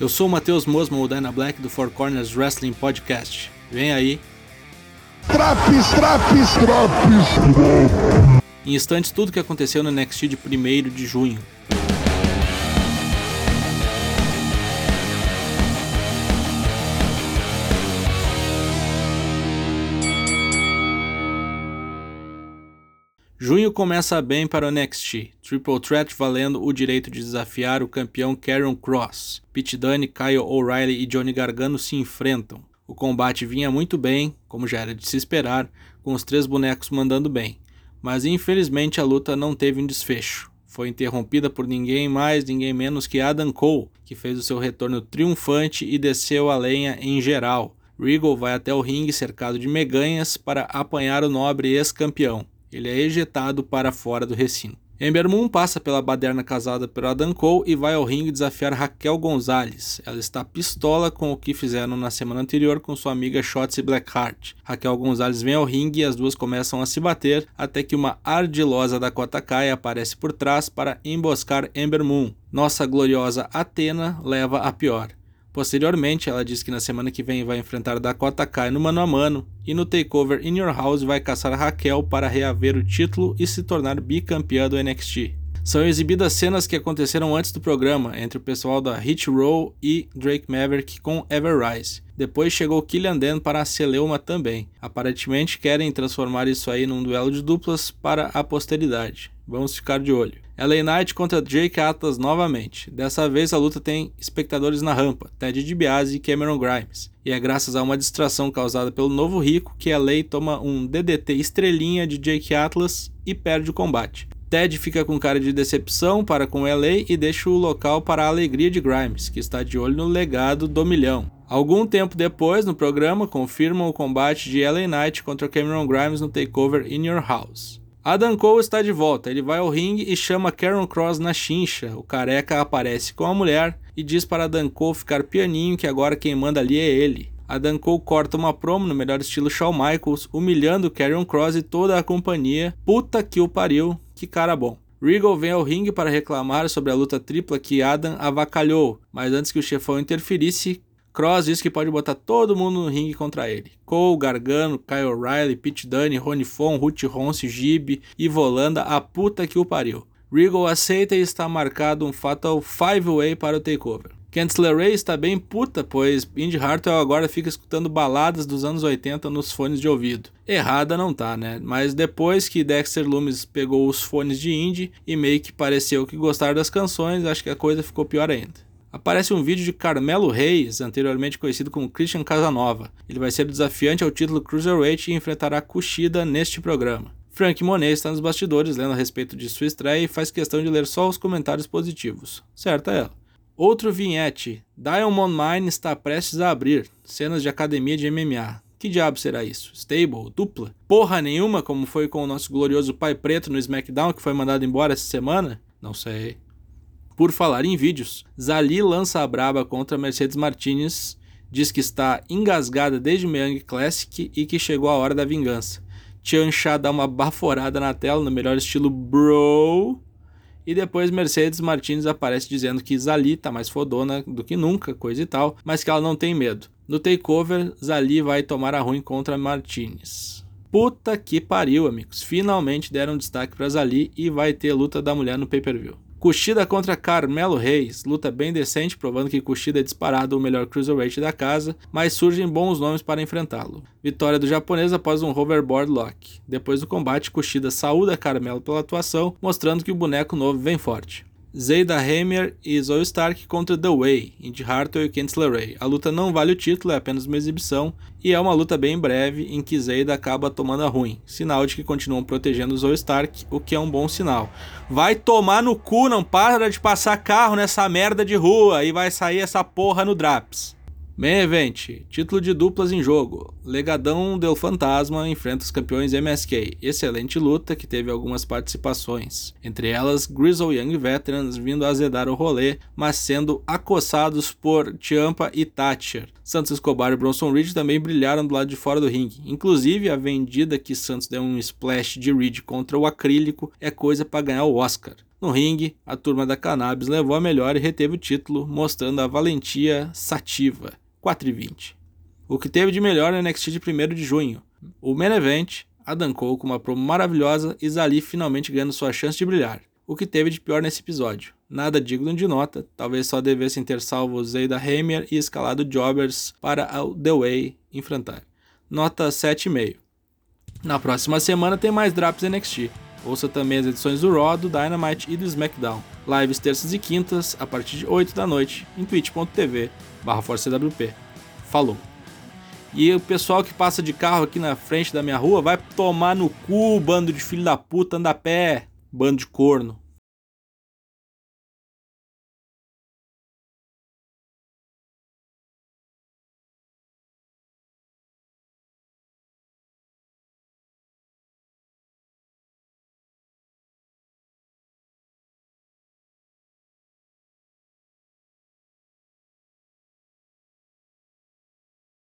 Eu sou o Matheus Mosman, o Dyna Black do Four Corners Wrestling Podcast. Vem aí. Traps, traps, traps. Em instantes, tudo que aconteceu no NXT de 1 de junho. Junho começa bem para o NXT. Triple Threat valendo o direito de desafiar o campeão Karen Cross. Pete Dunne, Kyle O'Reilly e Johnny Gargano se enfrentam. O combate vinha muito bem, como já era de se esperar, com os três bonecos mandando bem. Mas infelizmente a luta não teve um desfecho. Foi interrompida por ninguém mais, ninguém menos que Adam Cole, que fez o seu retorno triunfante e desceu a lenha em geral. Regal vai até o ringue cercado de meganhas para apanhar o nobre ex-campeão. Ele é ejetado para fora do recinto. Ember Moon passa pela baderna casada pelo Adam Cole e vai ao ringue desafiar Raquel Gonzalez. Ela está pistola com o que fizeram na semana anterior com sua amiga Shotzi Blackheart. Raquel Gonzalez vem ao ringue e as duas começam a se bater até que uma ardilosa Dakota Kai aparece por trás para emboscar Ember Moon. Nossa gloriosa Atena leva a pior. Posteriormente, ela diz que na semana que vem vai enfrentar Dakota Kai no mano a mano e no Takeover In Your House vai caçar Raquel para reaver o título e se tornar bicampeã do NXT. São exibidas cenas que aconteceram antes do programa entre o pessoal da Hit Row e Drake Maverick com Everrise. Depois chegou Killian Dan para a Celeuma também. Aparentemente querem transformar isso aí num duelo de duplas para a posteridade. Vamos ficar de olho. LA Knight contra Jake Atlas novamente. Dessa vez a luta tem espectadores na rampa, Ted DiBiase e Cameron Grimes. E é graças a uma distração causada pelo novo rico que LA toma um DDT estrelinha de Jake Atlas e perde o combate. Ted fica com cara de decepção para com LA e deixa o local para a alegria de Grimes, que está de olho no legado do milhão. Algum tempo depois, no programa, confirmam o combate de LA Knight contra Cameron Grimes no Takeover In Your House. Adam Cole está de volta. Ele vai ao ringue e chama Karen Cross na chincha. O careca aparece com a mulher e diz para Adam Cole ficar pianinho que agora quem manda ali é ele. Adam Cole corta uma promo no melhor estilo Shawn Michaels, humilhando Karen Cross e toda a companhia. Puta que o pariu, que cara bom. Regal vem ao ringue para reclamar sobre a luta tripla que Adam avacalhou, mas antes que o chefão interferisse, Cross diz que pode botar todo mundo no ringue contra ele. Cole, Gargano, Kyle O'Reilly, Pete Dunne, Ronnie Fon, Ruth Ronce, Gib e Volanda, a puta que o pariu. Regal aceita e está marcado um Fatal 5-Way para o Takeover. Kensler Ray está bem puta, pois Indy Hartwell agora fica escutando baladas dos anos 80 nos fones de ouvido. Errada não tá, né? Mas depois que Dexter Loomis pegou os fones de Indy e meio que pareceu que gostar das canções, acho que a coisa ficou pior ainda aparece um vídeo de Carmelo Reis, anteriormente conhecido como Christian Casanova. Ele vai ser desafiante ao título Cruiserweight e enfrentará Kushida neste programa. Frank Monet está nos bastidores lendo a respeito de sua estreia e faz questão de ler só os comentários positivos. Certa ela. Outro vinhete. Diamond Mine está prestes a abrir. Cenas de academia de MMA. Que diabo será isso? Stable? Dupla? Porra nenhuma, como foi com o nosso glorioso pai preto no SmackDown que foi mandado embora essa semana? Não sei. Por falar em vídeos, Zali lança a braba contra Mercedes Martinez, diz que está engasgada desde Young Classic e que chegou a hora da vingança. Tiancha dá uma baforada na tela no melhor estilo bro. E depois Mercedes Martinez aparece dizendo que Zali tá mais fodona do que nunca, coisa e tal, mas que ela não tem medo. No takeover, Zali vai tomar a ruim contra Martinez. Puta que pariu, amigos. Finalmente deram destaque para Zali e vai ter luta da mulher no pay-per-view. Kushida contra Carmelo Reis, luta bem decente, provando que Kushida é disparado o melhor cruiserweight da casa, mas surgem bons nomes para enfrentá-lo. Vitória do japonês após um hoverboard lock. Depois do combate, Kushida saúda Carmelo pela atuação, mostrando que o boneco novo vem forte. Zayda Hammer e Zoe Stark contra The Way, Indy Hartwell e Kent Ray. A luta não vale o título, é apenas uma exibição, e é uma luta bem breve em que Zayda acaba tomando a ruim, sinal de que continuam protegendo Zoe Stark, o que é um bom sinal. Vai tomar no cu, não para de passar carro nessa merda de rua e vai sair essa porra no Draps. Main Event, título de duplas em jogo. Legadão Del Fantasma enfrenta os campeões MSK. Excelente luta que teve algumas participações, entre elas Grizzle Young Veterans vindo azedar o rolê, mas sendo acossados por Ciampa e Thatcher. Santos Escobar e Bronson Reed também brilharam do lado de fora do ringue. Inclusive, a vendida que Santos deu um splash de Reed contra o acrílico é coisa para ganhar o Oscar. No ringue, a turma da Cannabis levou a melhor e reteve o título, mostrando a valentia sativa, 4 e 20. O que teve de melhor no NXT de 1 de junho? O main event, Adam Cole com uma promo maravilhosa e Zali finalmente ganhando sua chance de brilhar. O que teve de pior nesse episódio? Nada digno de nota, talvez só devessem ter salvo Zayda Hammer e escalado Jobbers para o The Way enfrentar. Nota 7,5. Na próxima semana tem mais Drops NXT. Ouça também as edições do Raw, do Dynamite e do SmackDown. Lives terças e quintas, a partir de 8 da noite, em twitch.tv ForceWP. Falou! E o pessoal que passa de carro aqui na frente da minha rua vai tomar no cu, bando de filho da puta, anda a pé, bando de corno.